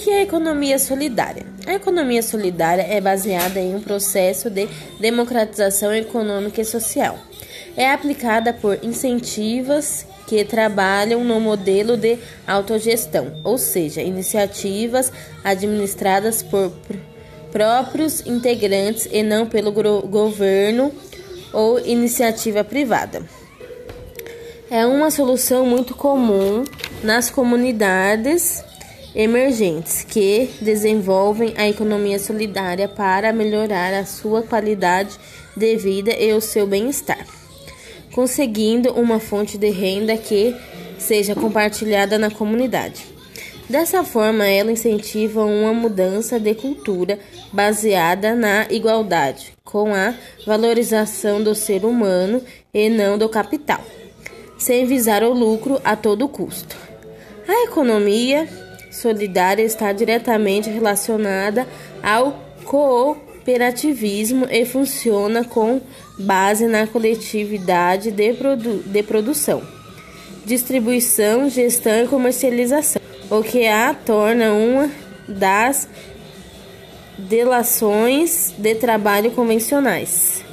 O que é a economia solidária? A economia solidária é baseada em um processo de democratização econômica e social. É aplicada por incentivos que trabalham no modelo de autogestão, ou seja, iniciativas administradas por próprios integrantes e não pelo governo ou iniciativa privada. É uma solução muito comum nas comunidades emergentes que desenvolvem a economia solidária para melhorar a sua qualidade de vida e o seu bem-estar, conseguindo uma fonte de renda que seja compartilhada na comunidade. Dessa forma, ela incentiva uma mudança de cultura baseada na igualdade, com a valorização do ser humano e não do capital, sem visar o lucro a todo custo. A economia solidária está diretamente relacionada ao cooperativismo e funciona com base na coletividade de, produ de produção, distribuição, gestão e comercialização, o que a torna uma das delações de trabalho convencionais.